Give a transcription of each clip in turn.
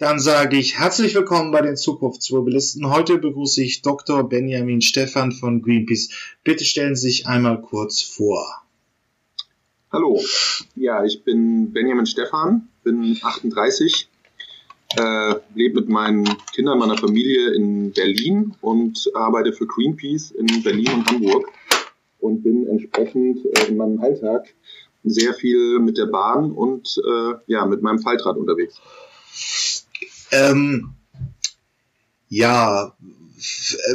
Dann sage ich herzlich willkommen bei den Zukunftsmobilisten. Heute begrüße ich Dr. Benjamin Stephan von Greenpeace. Bitte stellen Sie sich einmal kurz vor. Hallo, ja, ich bin Benjamin Stephan, bin 38, äh, lebe mit meinen Kindern, meiner Familie in Berlin und arbeite für Greenpeace in Berlin und Hamburg und bin entsprechend äh, in meinem Alltag sehr viel mit der Bahn und äh, ja, mit meinem Faltrad unterwegs. Ähm, ja,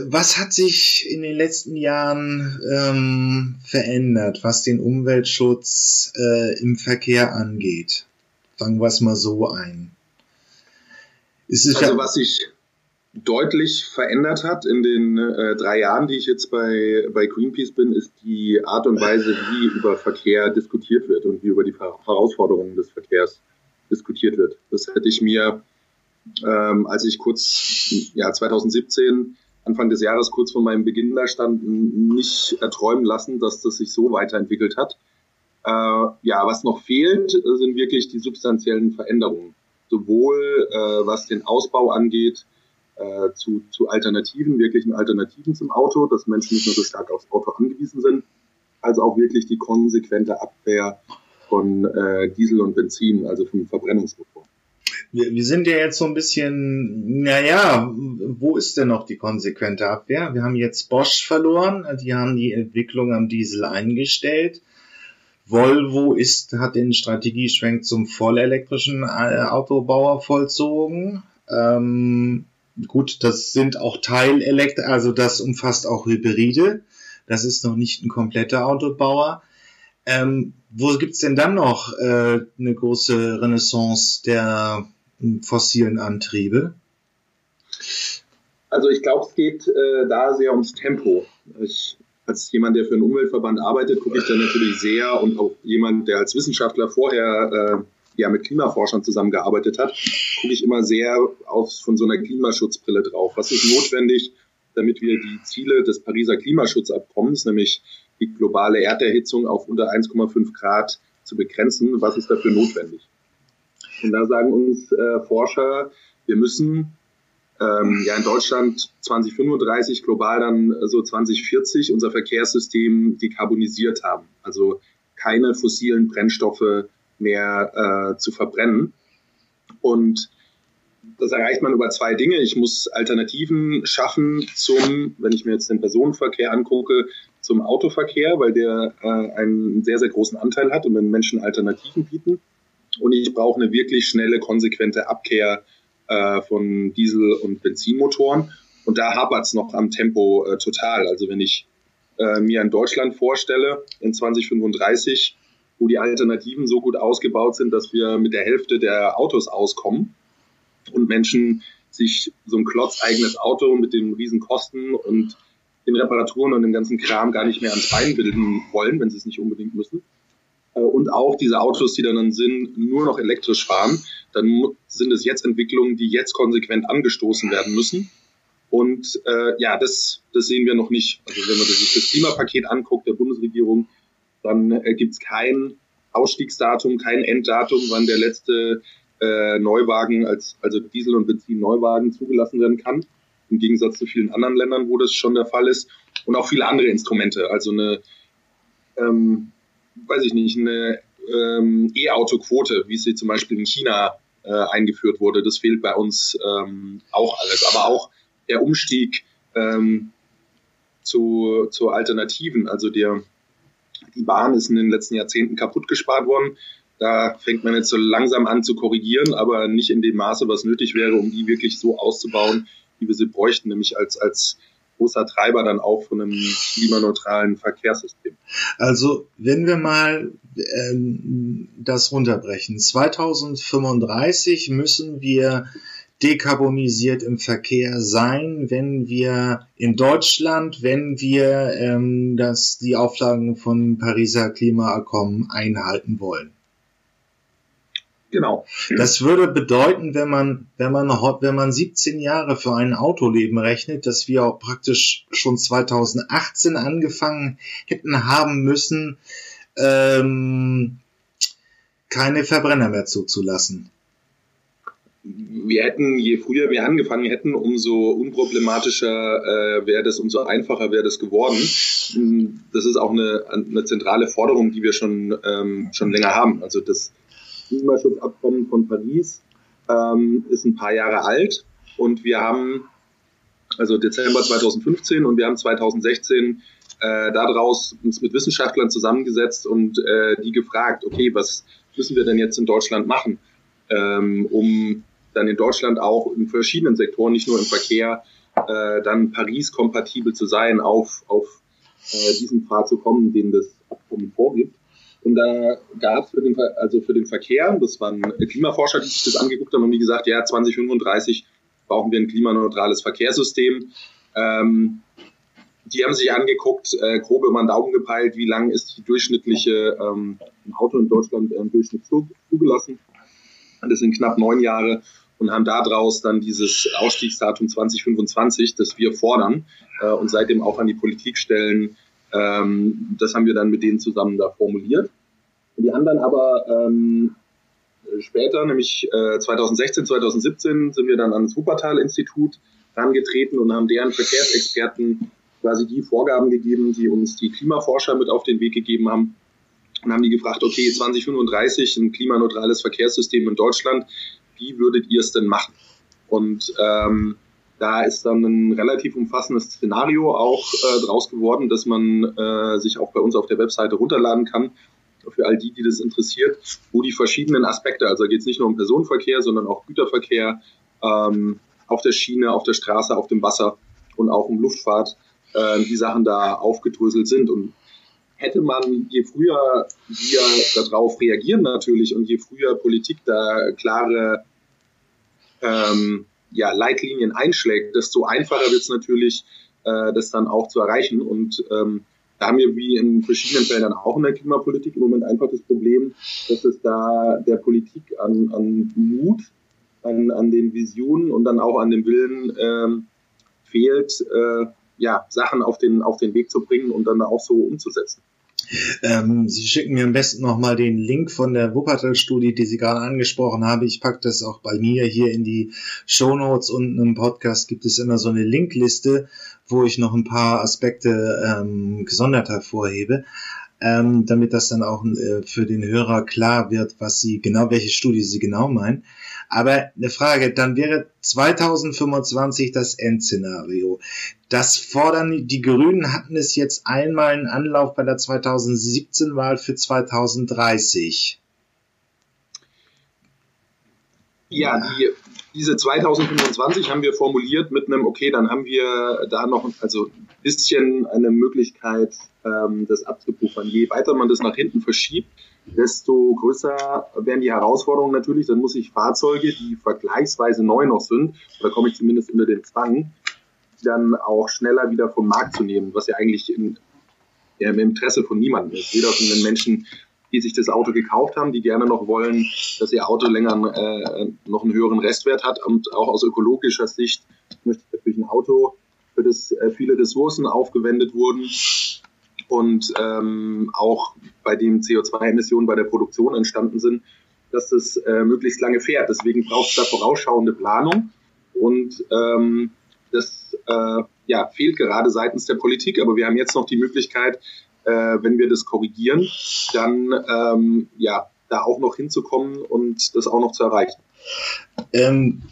was hat sich in den letzten Jahren ähm, verändert, was den Umweltschutz äh, im Verkehr angeht? Fangen wir es mal so ein. also was sich deutlich verändert hat in den äh, drei Jahren, die ich jetzt bei, bei Greenpeace bin, ist die Art und Weise, wie über Verkehr diskutiert wird und wie über die Herausforderungen des Verkehrs diskutiert wird. Das hätte ich mir ähm, als ich kurz, ja, 2017, Anfang des Jahres, kurz vor meinem Beginn da stand, nicht erträumen lassen, dass das sich so weiterentwickelt hat. Äh, ja, was noch fehlt, sind wirklich die substanziellen Veränderungen. Sowohl äh, was den Ausbau angeht, äh, zu, zu Alternativen, wirklichen Alternativen zum Auto, dass Menschen nicht mehr so stark aufs Auto angewiesen sind, als auch wirklich die konsequente Abwehr von äh, Diesel und Benzin, also von Verbrennungsmotoren wir, wir sind ja jetzt so ein bisschen, naja, wo ist denn noch die konsequente Abwehr? Wir haben jetzt Bosch verloren, die haben die Entwicklung am Diesel eingestellt. Volvo ist, hat den Strategieschwenk zum vollelektrischen äh, Autobauer vollzogen. Ähm, gut, das sind auch Teilelekt, also das umfasst auch Hybride. Das ist noch nicht ein kompletter Autobauer. Ähm, wo gibt's denn dann noch äh, eine große Renaissance der fossilen Antriebe? Also ich glaube, es geht äh, da sehr ums Tempo. Ich, als jemand, der für einen Umweltverband arbeitet, gucke ich da natürlich sehr und auch jemand, der als Wissenschaftler vorher äh, ja mit Klimaforschern zusammengearbeitet hat, gucke ich immer sehr aus von so einer Klimaschutzbrille drauf. Was ist notwendig, damit wir die Ziele des Pariser Klimaschutzabkommens, nämlich die globale Erderhitzung auf unter 1,5 Grad zu begrenzen, was ist dafür notwendig? Und da sagen uns äh, Forscher, wir müssen ähm, ja in Deutschland 2035, global dann so 2040 unser Verkehrssystem dekarbonisiert haben. Also keine fossilen Brennstoffe mehr äh, zu verbrennen. Und das erreicht man über zwei Dinge. Ich muss Alternativen schaffen zum, wenn ich mir jetzt den Personenverkehr angucke, zum Autoverkehr, weil der äh, einen sehr, sehr großen Anteil hat und wenn Menschen Alternativen bieten und ich brauche eine wirklich schnelle, konsequente Abkehr äh, von Diesel- und Benzinmotoren. Und da hapert es noch am Tempo äh, total. Also wenn ich äh, mir in Deutschland vorstelle, in 2035, wo die Alternativen so gut ausgebaut sind, dass wir mit der Hälfte der Autos auskommen und Menschen sich so ein klotzeigenes Auto mit den riesen Kosten und den Reparaturen und dem ganzen Kram gar nicht mehr ans Bein bilden wollen, wenn sie es nicht unbedingt müssen, und auch diese Autos, die dann sind, nur noch elektrisch fahren, dann sind es jetzt Entwicklungen, die jetzt konsequent angestoßen werden müssen. Und äh, ja, das, das sehen wir noch nicht. Also wenn man sich das Klimapaket anguckt der Bundesregierung, dann äh, gibt es kein Ausstiegsdatum, kein Enddatum, wann der letzte äh, Neuwagen, als, also Diesel- und Benzin-Neuwagen zugelassen werden kann. Im Gegensatz zu vielen anderen Ländern, wo das schon der Fall ist. Und auch viele andere Instrumente. Also eine ähm, weiß ich nicht, eine ähm, E-Auto-Quote, wie sie zum Beispiel in China äh, eingeführt wurde. Das fehlt bei uns ähm, auch alles. Aber auch der Umstieg ähm, zu, zu Alternativen. Also der, die Bahn ist in den letzten Jahrzehnten kaputt gespart worden. Da fängt man jetzt so langsam an zu korrigieren, aber nicht in dem Maße, was nötig wäre, um die wirklich so auszubauen, wie wir sie bräuchten, nämlich als, als großer Treiber dann auch von einem klimaneutralen Verkehrssystem. Also wenn wir mal ähm, das runterbrechen, 2035 müssen wir dekarbonisiert im Verkehr sein, wenn wir in Deutschland, wenn wir ähm, das, die Auflagen von Pariser Klimaabkommen einhalten wollen. Genau. Das würde bedeuten, wenn man, wenn man, wenn man 17 Jahre für ein Autoleben rechnet, dass wir auch praktisch schon 2018 angefangen hätten haben müssen, ähm, keine Verbrenner mehr zuzulassen. wir hätten, je früher wir angefangen hätten, umso unproblematischer äh, wäre das, umso einfacher wäre das geworden. Das ist auch eine, eine zentrale Forderung, die wir schon, ähm, schon länger haben. Also das Klimaschutzabkommen von Paris ähm, ist ein paar Jahre alt und wir haben, also Dezember 2015 und wir haben 2016 äh, daraus uns mit Wissenschaftlern zusammengesetzt und äh, die gefragt, okay, was müssen wir denn jetzt in Deutschland machen, ähm, um dann in Deutschland auch in verschiedenen Sektoren, nicht nur im Verkehr, äh, dann Paris-kompatibel zu sein, auf, auf äh, diesen Pfad zu kommen, den das Abkommen vorgibt. Und da gab es für den, also für den Verkehr, das waren Klimaforscher, die sich das angeguckt haben, und die gesagt, ja, 2035 brauchen wir ein klimaneutrales Verkehrssystem. Ähm, die haben sich angeguckt, äh, grob über den Daumen gepeilt, wie lang ist die durchschnittliche ähm, Auto in Deutschland äh, im Durchschnitt zugelassen. Das sind knapp neun Jahre und haben daraus dann dieses Ausstiegsdatum 2025, das wir fordern äh, und seitdem auch an die Politik stellen. Ähm, das haben wir dann mit denen zusammen da formuliert. Und die dann aber ähm, später, nämlich äh, 2016, 2017, sind wir dann ans Wuppertal-Institut herangetreten und haben deren Verkehrsexperten quasi die Vorgaben gegeben, die uns die Klimaforscher mit auf den Weg gegeben haben. Und haben die gefragt, okay, 2035 ein klimaneutrales Verkehrssystem in Deutschland, wie würdet ihr es denn machen? Und ähm, da ist dann ein relativ umfassendes Szenario auch äh, draus geworden, dass man äh, sich auch bei uns auf der Webseite runterladen kann, für all die, die das interessiert, wo die verschiedenen Aspekte, also geht es nicht nur um Personenverkehr, sondern auch Güterverkehr ähm, auf der Schiene, auf der Straße, auf dem Wasser und auch um Luftfahrt, äh, die Sachen da aufgedröselt sind. Und hätte man, je früher wir darauf reagieren natürlich und je früher Politik da klare ähm, ja, Leitlinien einschlägt, desto einfacher wird es natürlich, äh, das dann auch zu erreichen. Und ähm, da haben wir wie in verschiedenen Feldern auch in der Klimapolitik im Moment einfach das Problem, dass es da der Politik an, an Mut, an, an den Visionen und dann auch an dem Willen ähm, fehlt, äh, ja, Sachen auf den, auf den Weg zu bringen und dann auch so umzusetzen. Ähm, Sie schicken mir am besten nochmal den Link von der Wuppertal-Studie, die Sie gerade angesprochen haben. Ich packe das auch bei mir hier in die Show Notes und im Podcast gibt es immer so eine Linkliste, wo ich noch ein paar Aspekte ähm, gesondert hervorhebe ähm, damit das dann auch äh, für den Hörer klar wird, was sie genau, welche Studie sie genau meinen. Aber eine Frage, dann wäre 2025 das Endszenario. Das fordern die Grünen hatten es jetzt einmal einen Anlauf bei der 2017-Wahl für 2030. Ja, die, diese 2025 haben wir formuliert mit einem, okay, dann haben wir da noch also ein bisschen eine Möglichkeit, ähm, das abzupuffern. Je weiter man das nach hinten verschiebt, desto größer werden die Herausforderungen natürlich. Dann muss ich Fahrzeuge, die vergleichsweise neu noch sind, da komme ich zumindest unter den Zwang, dann auch schneller wieder vom Markt zu nehmen, was ja eigentlich in, ja, im Interesse von niemandem ist. Weder von den Menschen, die sich das Auto gekauft haben, die gerne noch wollen, dass ihr Auto länger äh, noch einen höheren Restwert hat und auch aus ökologischer Sicht möchte ich natürlich ein Auto, für das äh, viele Ressourcen aufgewendet wurden und ähm, auch bei dem CO2-Emissionen bei der Produktion entstanden sind, dass das äh, möglichst lange fährt. Deswegen braucht es da vorausschauende Planung und ähm, das äh, ja, fehlt gerade seitens der Politik. Aber wir haben jetzt noch die Möglichkeit, äh, wenn wir das korrigieren, dann ähm, ja, da auch noch hinzukommen und das auch noch zu erreichen. Ähm,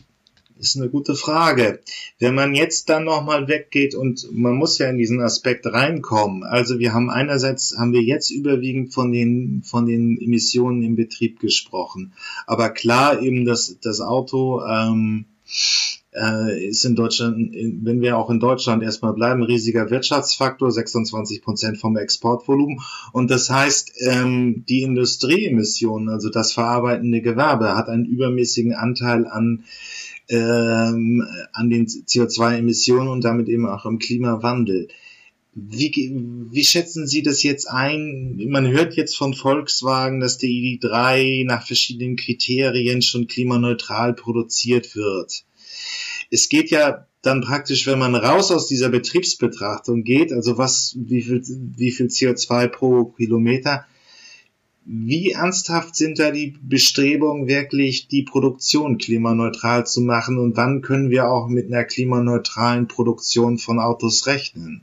ist eine gute Frage. Wenn man jetzt dann nochmal weggeht und man muss ja in diesen Aspekt reinkommen. Also wir haben einerseits, haben wir jetzt überwiegend von den, von den Emissionen im Betrieb gesprochen. Aber klar eben das, das Auto, ähm, äh, ist in Deutschland, wenn wir auch in Deutschland erstmal bleiben, riesiger Wirtschaftsfaktor, 26 Prozent vom Exportvolumen. Und das heißt, ähm, die Industrieemissionen, also das verarbeitende Gewerbe, hat einen übermäßigen Anteil an ähm, an den CO2-Emissionen und damit eben auch im Klimawandel. Wie, wie schätzen Sie das jetzt ein? Man hört jetzt von Volkswagen, dass der ID3 nach verschiedenen Kriterien schon klimaneutral produziert wird. Es geht ja dann praktisch, wenn man raus aus dieser Betriebsbetrachtung geht, also was, wie viel, wie viel CO2 pro Kilometer, Wie ernsthaft sind da die Bestrebungen, wirklich die Produktion klimaneutral zu machen und wann können wir auch mit einer klimaneutralen Produktion von Autos rechnen?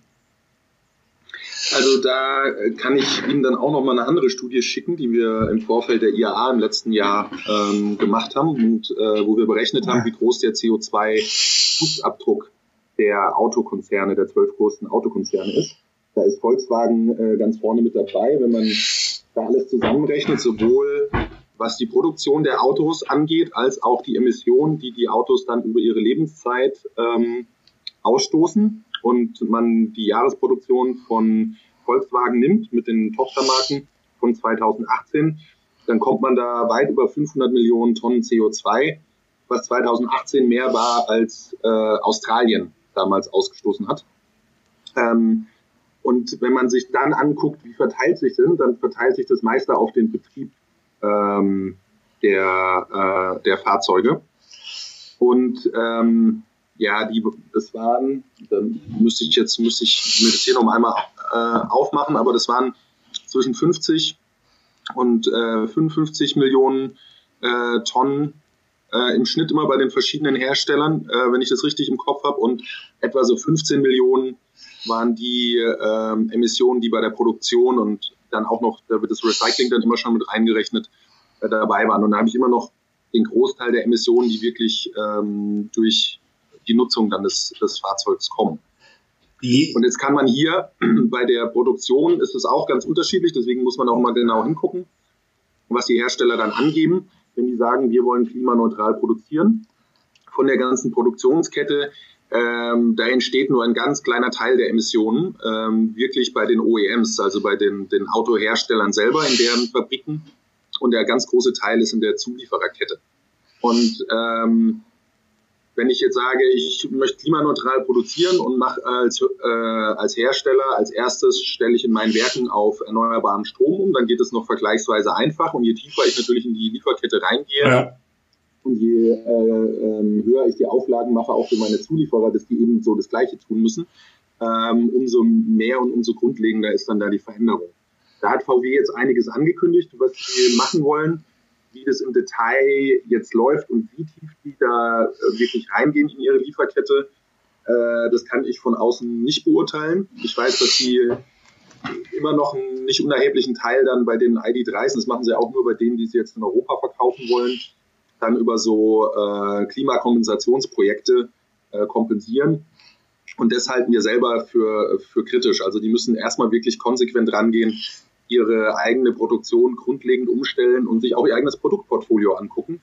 Also da kann ich Ihnen dann auch noch mal eine andere Studie schicken, die wir im Vorfeld der IAA im letzten Jahr ähm, gemacht haben und äh, wo wir berechnet haben, wie groß der CO2-Fußabdruck der Autokonzerne, der zwölf größten Autokonzerne ist. Da ist Volkswagen äh, ganz vorne mit dabei, wenn man da alles zusammenrechnet, sowohl was die Produktion der Autos angeht, als auch die Emissionen, die die Autos dann über ihre Lebenszeit ähm, ausstoßen und man die Jahresproduktion von Volkswagen nimmt mit den Tochtermarken von 2018, dann kommt man da weit über 500 Millionen Tonnen CO2, was 2018 mehr war als äh, Australien damals ausgestoßen hat. Ähm, und wenn man sich dann anguckt, wie verteilt sich sind, dann verteilt sich das meiste auf den Betrieb ähm, der, äh, der Fahrzeuge. Und ähm, ja, die, das waren, dann müsste ich jetzt, müsste ich mir das hier noch einmal äh, aufmachen, aber das waren zwischen 50 und äh, 55 Millionen äh, Tonnen äh, im Schnitt immer bei den verschiedenen Herstellern, äh, wenn ich das richtig im Kopf habe, und etwa so 15 Millionen waren die äh, Emissionen, die bei der Produktion und dann auch noch, da wird das Recycling dann immer schon mit reingerechnet, äh, dabei waren. Und da habe ich immer noch den Großteil der Emissionen, die wirklich ähm, durch die Nutzung dann des, des Fahrzeugs kommen. Und jetzt kann man hier bei der Produktion ist es auch ganz unterschiedlich, deswegen muss man auch mal genau hingucken, was die Hersteller dann angeben, wenn die sagen, wir wollen klimaneutral produzieren. Von der ganzen Produktionskette ähm, da entsteht nur ein ganz kleiner Teil der Emissionen, ähm, wirklich bei den OEMs, also bei den, den Autoherstellern selber in deren Fabriken. Und der ganz große Teil ist in der Zuliefererkette. Und ähm, wenn ich jetzt sage, ich möchte klimaneutral produzieren und mache als, äh, als Hersteller als erstes stelle ich in meinen Werken auf erneuerbaren Strom um, dann geht es noch vergleichsweise einfach. Und je tiefer ich natürlich in die Lieferkette reingehe, ja und je äh, ähm, höher ich die Auflagen mache, auch für meine Zulieferer, dass die eben so das Gleiche tun müssen, ähm, umso mehr und umso grundlegender ist dann da die Veränderung. Da hat VW jetzt einiges angekündigt, was sie machen wollen, wie das im Detail jetzt läuft und wie tief die da äh, wirklich reingehen in ihre Lieferkette. Äh, das kann ich von außen nicht beurteilen. Ich weiß, dass sie immer noch einen nicht unerheblichen Teil dann bei den ID3s, das machen sie auch nur bei denen, die sie jetzt in Europa verkaufen wollen, dann über so äh, Klimakompensationsprojekte äh, kompensieren. Und das halten wir selber für, für kritisch. Also die müssen erstmal wirklich konsequent rangehen, ihre eigene Produktion grundlegend umstellen und sich auch ihr eigenes Produktportfolio angucken.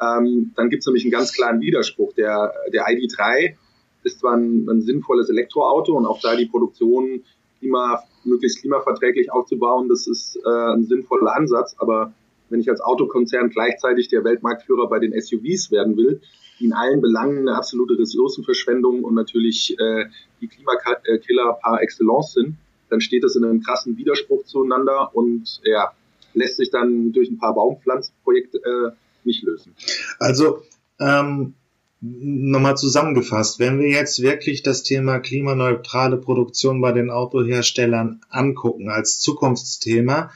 Ähm, dann gibt es nämlich einen ganz klaren Widerspruch. Der, der ID3 ist zwar ein, ein sinnvolles Elektroauto und auch da die Produktion klima, möglichst klimaverträglich aufzubauen, das ist äh, ein sinnvoller Ansatz, aber wenn ich als Autokonzern gleichzeitig der Weltmarktführer bei den SUVs werden will, die in allen Belangen eine absolute Ressourcenverschwendung und natürlich äh, die Klimakiller par excellence sind, dann steht das in einem krassen Widerspruch zueinander und ja, lässt sich dann durch ein paar Baumpflanzprojekte äh, nicht lösen. Also ähm, nochmal zusammengefasst, wenn wir jetzt wirklich das Thema klimaneutrale Produktion bei den Autoherstellern angucken als Zukunftsthema,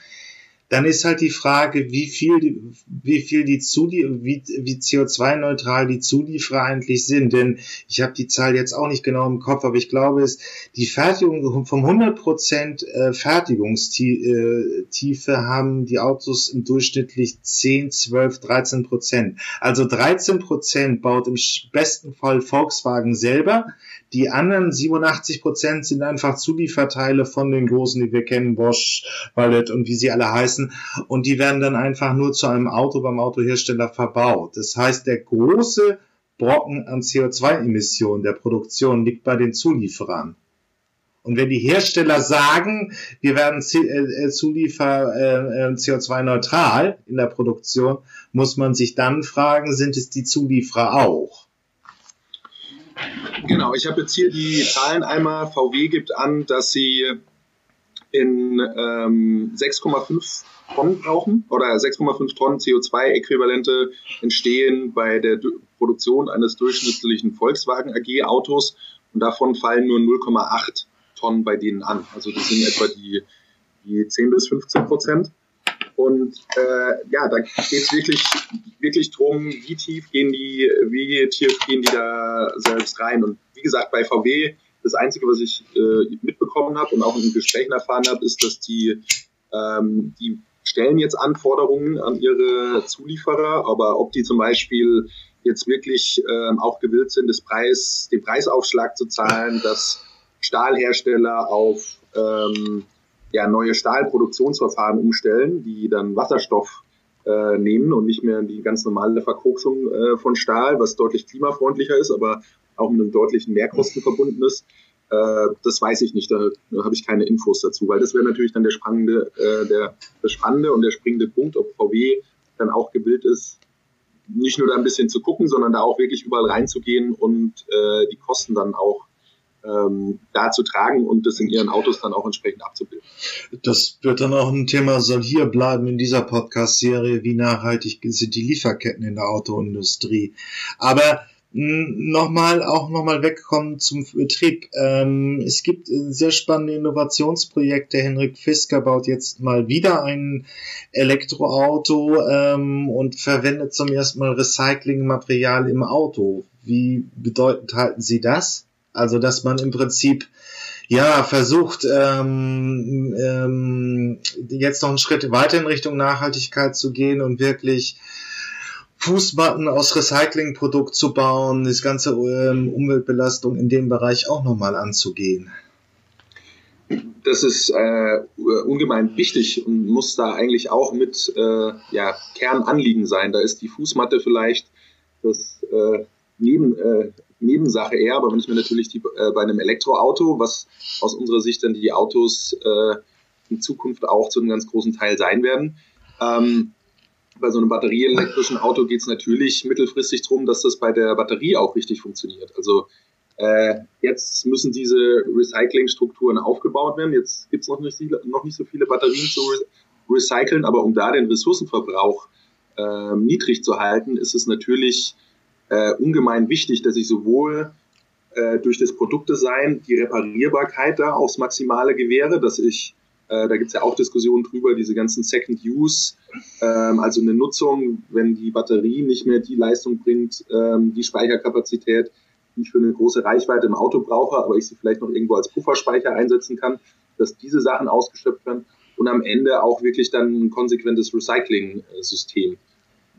dann ist halt die Frage, wie viel, wie viel die Zulie wie, wie CO2-neutral die Zulieferer eigentlich sind. Denn ich habe die Zahl jetzt auch nicht genau im Kopf, aber ich glaube, es die Fertigung vom 100% äh, Fertigungstiefe haben die Autos im durchschnittlich 10, 12, 13 Prozent. Also 13 Prozent baut im besten Fall Volkswagen selber. Die anderen 87 Prozent sind einfach Zulieferteile von den großen, die wir kennen, Bosch, Wallet und wie sie alle heißen. Und die werden dann einfach nur zu einem Auto beim Autohersteller verbaut. Das heißt, der große Brocken an CO2-Emissionen der Produktion liegt bei den Zulieferern. Und wenn die Hersteller sagen, wir werden äh, Zuliefer äh, äh CO2-neutral in der Produktion, muss man sich dann fragen, sind es die Zulieferer auch? Genau, ich habe jetzt hier die Zahlen einmal. VW gibt an, dass sie in ähm, 6,5 Tonnen brauchen oder 6,5 Tonnen CO2-Äquivalente entstehen bei der du Produktion eines durchschnittlichen Volkswagen AG-Autos und davon fallen nur 0,8 Tonnen bei denen an. Also das sind etwa die, die 10 bis 15 Prozent. Und äh, ja, da geht es wirklich, wirklich drum, wie tief gehen die, wie tief gehen die da selbst rein. Und wie gesagt, bei VW, das Einzige, was ich äh, mitbekommen habe und auch in Gesprächen erfahren habe, ist, dass die, ähm, die stellen jetzt Anforderungen an ihre Zulieferer, aber ob die zum Beispiel jetzt wirklich ähm, auch gewillt sind, das Preis, den Preisaufschlag zu zahlen, dass Stahlhersteller auf ähm, ja, neue Stahlproduktionsverfahren umstellen, die dann Wasserstoff äh, nehmen und nicht mehr die ganz normale Verkoksung äh, von Stahl, was deutlich klimafreundlicher ist, aber auch mit einem deutlichen Mehrkosten verbunden ist. Äh, das weiß ich nicht, da, da habe ich keine Infos dazu, weil das wäre natürlich dann der spannende, äh, der, der spannende und der springende Punkt, ob VW dann auch gewillt ist, nicht nur da ein bisschen zu gucken, sondern da auch wirklich überall reinzugehen und äh, die Kosten dann auch ähm, da zu tragen und das in ihren Autos dann auch entsprechend abzubilden. Das wird dann auch ein Thema, soll hier bleiben in dieser Podcast-Serie, wie nachhaltig sind die Lieferketten in der Autoindustrie. Aber nochmal auch nochmal wegkommen zum Betrieb. Ähm, es gibt sehr spannende Innovationsprojekte. Henrik Fisker baut jetzt mal wieder ein Elektroauto ähm, und verwendet zum ersten Mal Recyclingmaterial im Auto. Wie bedeutend halten Sie das? Also, dass man im Prinzip ja versucht, ähm, ähm, jetzt noch einen Schritt weiter in Richtung Nachhaltigkeit zu gehen und wirklich Fußmatten aus Recyclingprodukt zu bauen, das ganze ähm, Umweltbelastung in dem Bereich auch nochmal anzugehen. Das ist äh, ungemein wichtig und muss da eigentlich auch mit äh, ja, Kernanliegen sein. Da ist die Fußmatte vielleicht das äh, neben, äh, Nebensache eher, aber wenn ich mir natürlich die, äh, bei einem Elektroauto, was aus unserer Sicht dann die Autos äh, in Zukunft auch zu einem ganz großen Teil sein werden, ähm, bei so einem batterieelektrischen Auto geht es natürlich mittelfristig darum, dass das bei der Batterie auch richtig funktioniert. Also äh, jetzt müssen diese Recyclingstrukturen aufgebaut werden. Jetzt gibt es noch nicht, noch nicht so viele Batterien zu re recyceln, aber um da den Ressourcenverbrauch äh, niedrig zu halten, ist es natürlich äh, ungemein wichtig, dass ich sowohl äh, durch das Produktdesign die Reparierbarkeit da aufs Maximale gewähre, dass ich, äh, da gibt es ja auch Diskussionen drüber, diese ganzen Second Use, ähm, also eine Nutzung, wenn die Batterie nicht mehr die Leistung bringt, ähm, die Speicherkapazität, die ich für eine große Reichweite im Auto brauche, aber ich sie vielleicht noch irgendwo als Pufferspeicher einsetzen kann, dass diese Sachen ausgeschöpft werden und am Ende auch wirklich dann ein konsequentes Recycling-System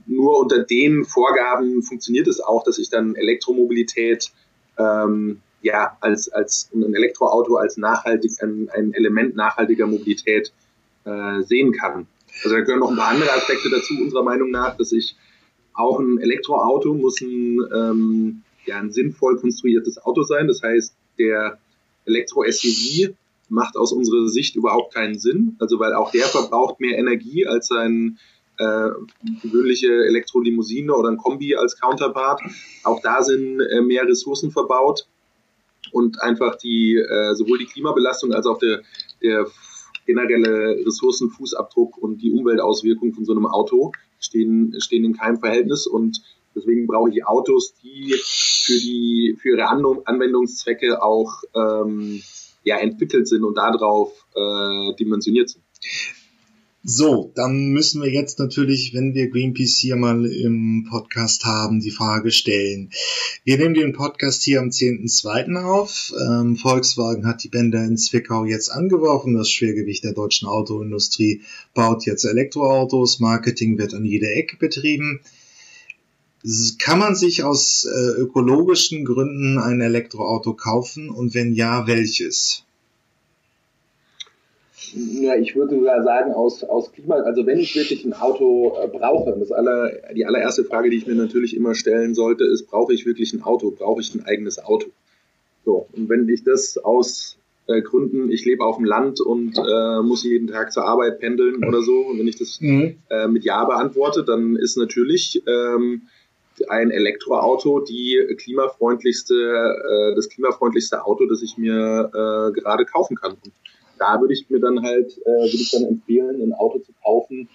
nur unter den Vorgaben funktioniert es auch, dass ich dann Elektromobilität ähm, ja als als ein Elektroauto als nachhaltig ein, ein Element nachhaltiger Mobilität äh, sehen kann. Also da gehören noch ein paar andere Aspekte dazu unserer Meinung nach, dass ich auch ein Elektroauto muss ein ähm, ja ein sinnvoll konstruiertes Auto sein. Das heißt, der Elektro-SUV macht aus unserer Sicht überhaupt keinen Sinn, also weil auch der verbraucht mehr Energie als sein äh, gewöhnliche Elektrolimousine oder ein Kombi als Counterpart. Auch da sind äh, mehr Ressourcen verbaut und einfach die äh, sowohl die Klimabelastung als auch der, der generelle Ressourcenfußabdruck und die Umweltauswirkungen von so einem Auto stehen, stehen in keinem Verhältnis und deswegen brauche ich Autos, die für die für ihre Anwendungszwecke auch ähm, ja, entwickelt sind und darauf äh, dimensioniert sind. So, dann müssen wir jetzt natürlich, wenn wir Greenpeace hier mal im Podcast haben, die Frage stellen. Wir nehmen den Podcast hier am 10.2. auf. Ähm, Volkswagen hat die Bänder in Zwickau jetzt angeworfen. Das Schwergewicht der deutschen Autoindustrie baut jetzt Elektroautos. Marketing wird an jeder Ecke betrieben. Kann man sich aus äh, ökologischen Gründen ein Elektroauto kaufen und wenn ja, welches? Ja, ich würde sogar sagen, aus, aus Klima, also wenn ich wirklich ein Auto äh, brauche, das aller, die allererste Frage, die ich mir natürlich immer stellen sollte, ist, brauche ich wirklich ein Auto? Brauche ich ein eigenes Auto? So, und wenn ich das aus äh, Gründen, ich lebe auf dem Land und äh, muss jeden Tag zur Arbeit pendeln oder so, und wenn ich das mhm. äh, mit Ja beantworte, dann ist natürlich ähm, ein Elektroauto die klimafreundlichste, äh, das klimafreundlichste Auto, das ich mir äh, gerade kaufen kann. Und da würde ich mir dann halt, äh, würde ich dann empfehlen, ein Auto zu kaufen,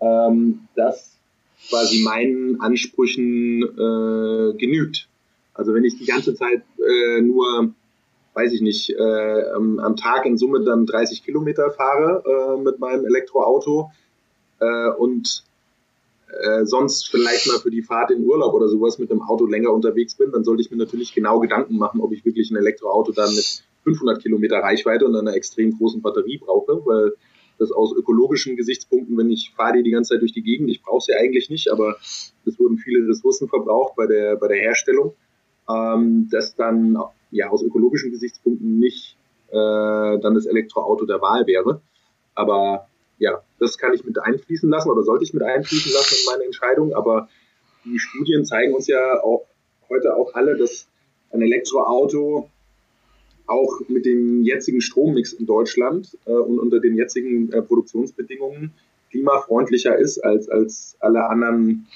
ähm, das quasi meinen Ansprüchen äh, genügt. Also wenn ich die ganze Zeit äh, nur, weiß ich nicht, äh, am, Tag in Summe dann 30 Kilometer fahre äh, mit meinem Elektroauto, äh, und äh, sonst vielleicht mal für die Fahrt in Urlaub oder sowas mit einem Auto länger unterwegs bin, dann sollte ich mir natürlich genau Gedanken machen, ob ich wirklich ein Elektroauto dann mit 500 Kilometer Reichweite und einer extrem großen Batterie brauche, weil das aus ökologischen Gesichtspunkten, wenn ich fahre die die ganze Zeit durch die Gegend, ich brauche sie eigentlich nicht, aber es wurden viele Ressourcen verbraucht bei der, bei der Herstellung, ähm, dass dann ja aus ökologischen Gesichtspunkten nicht äh, dann das Elektroauto der Wahl wäre. Aber ja, das kann ich mit einfließen lassen oder sollte ich mit einfließen lassen in meine Entscheidung. Aber die Studien zeigen uns ja auch heute auch alle, dass ein Elektroauto auch mit dem jetzigen Strommix in Deutschland äh, und unter den jetzigen äh, Produktionsbedingungen klimafreundlicher ist als, als alle anderen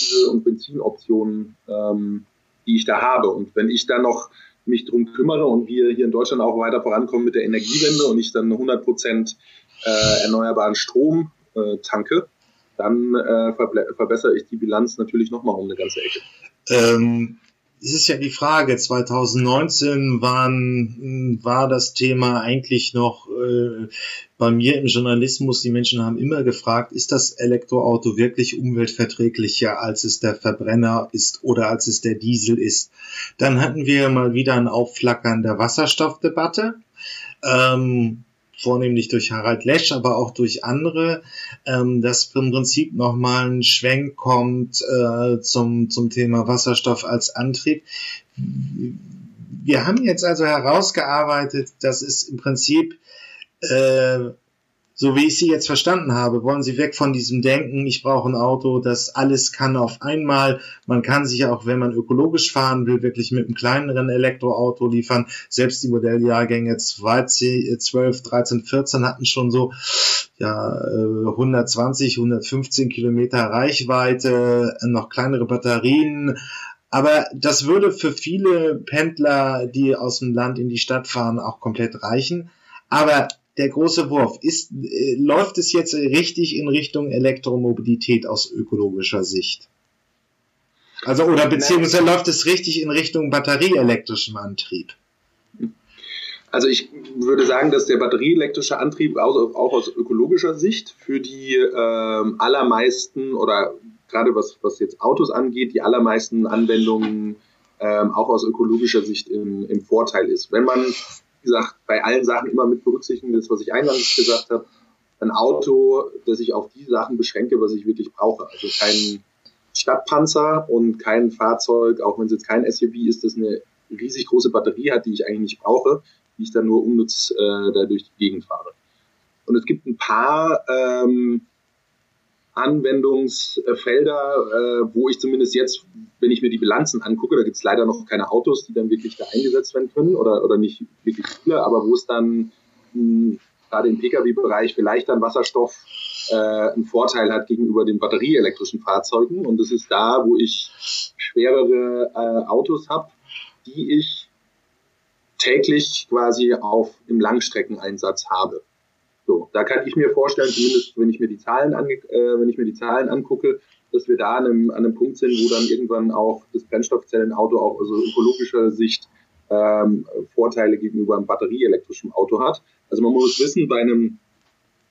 Diesel- und Benzinoptionen, ähm, die ich da habe. Und wenn ich dann noch mich drum kümmere und wir hier in Deutschland auch weiter vorankommen mit der Energiewende und ich dann 100 Prozent äh, erneuerbaren Strom äh, tanke, dann äh, verbessere ich die Bilanz natürlich nochmal um eine ganze Ecke. Ähm, es ist ja die Frage, 2019 waren, war das Thema eigentlich noch äh, bei mir im Journalismus, die Menschen haben immer gefragt, ist das Elektroauto wirklich umweltverträglicher, als es der Verbrenner ist oder als es der Diesel ist. Dann hatten wir mal wieder ein Aufflackern der Wasserstoffdebatte. Ähm, vornehmlich durch Harald Lesch, aber auch durch andere, ähm, dass im Prinzip nochmal ein Schwenk kommt äh, zum, zum Thema Wasserstoff als Antrieb. Wir haben jetzt also herausgearbeitet, dass es im Prinzip äh, so wie ich Sie jetzt verstanden habe, wollen Sie weg von diesem Denken, ich brauche ein Auto, das alles kann auf einmal. Man kann sich auch, wenn man ökologisch fahren will, wirklich mit einem kleineren Elektroauto liefern. Selbst die Modelljahrgänge 12, 13, 14 hatten schon so ja, 120, äh, 115 Kilometer Reichweite, noch kleinere Batterien. Aber das würde für viele Pendler, die aus dem Land in die Stadt fahren, auch komplett reichen. Aber der große Wurf? Ist, äh, läuft es jetzt richtig in Richtung Elektromobilität aus ökologischer Sicht? Also, oder beziehungsweise läuft es richtig in Richtung batterieelektrischem Antrieb? Also ich würde sagen, dass der batterieelektrische Antrieb auch, auch aus ökologischer Sicht für die ähm, allermeisten oder gerade was, was jetzt Autos angeht, die allermeisten Anwendungen ähm, auch aus ökologischer Sicht im, im Vorteil ist. Wenn man gesagt, bei allen Sachen immer mit berücksichtigen, das, was ich eingangs gesagt habe, ein Auto, das ich auf die Sachen beschränke, was ich wirklich brauche. Also kein Stadtpanzer und kein Fahrzeug, auch wenn es jetzt kein SUV ist, das eine riesig große Batterie hat, die ich eigentlich nicht brauche, die ich dann nur unnütz äh, da durch die Gegend fahre. Und es gibt ein paar ähm, Anwendungsfelder, äh, wo ich zumindest jetzt, wenn ich mir die Bilanzen angucke, da gibt es leider noch keine Autos, die dann wirklich da eingesetzt werden können oder, oder nicht wirklich viele, aber wo es dann mh, gerade im Pkw-Bereich vielleicht dann Wasserstoff äh, einen Vorteil hat gegenüber den batterieelektrischen Fahrzeugen. Und das ist da, wo ich schwerere äh, Autos habe, die ich täglich quasi auf im Langstreckeneinsatz habe. Da kann ich mir vorstellen, zumindest wenn ich mir die Zahlen, ange äh, wenn ich mir die Zahlen angucke, dass wir da an einem, an einem Punkt sind, wo dann irgendwann auch das Brennstoffzellenauto auch aus also ökologischer Sicht ähm, Vorteile gegenüber einem batterieelektrischen Auto hat. Also man muss wissen, bei einem,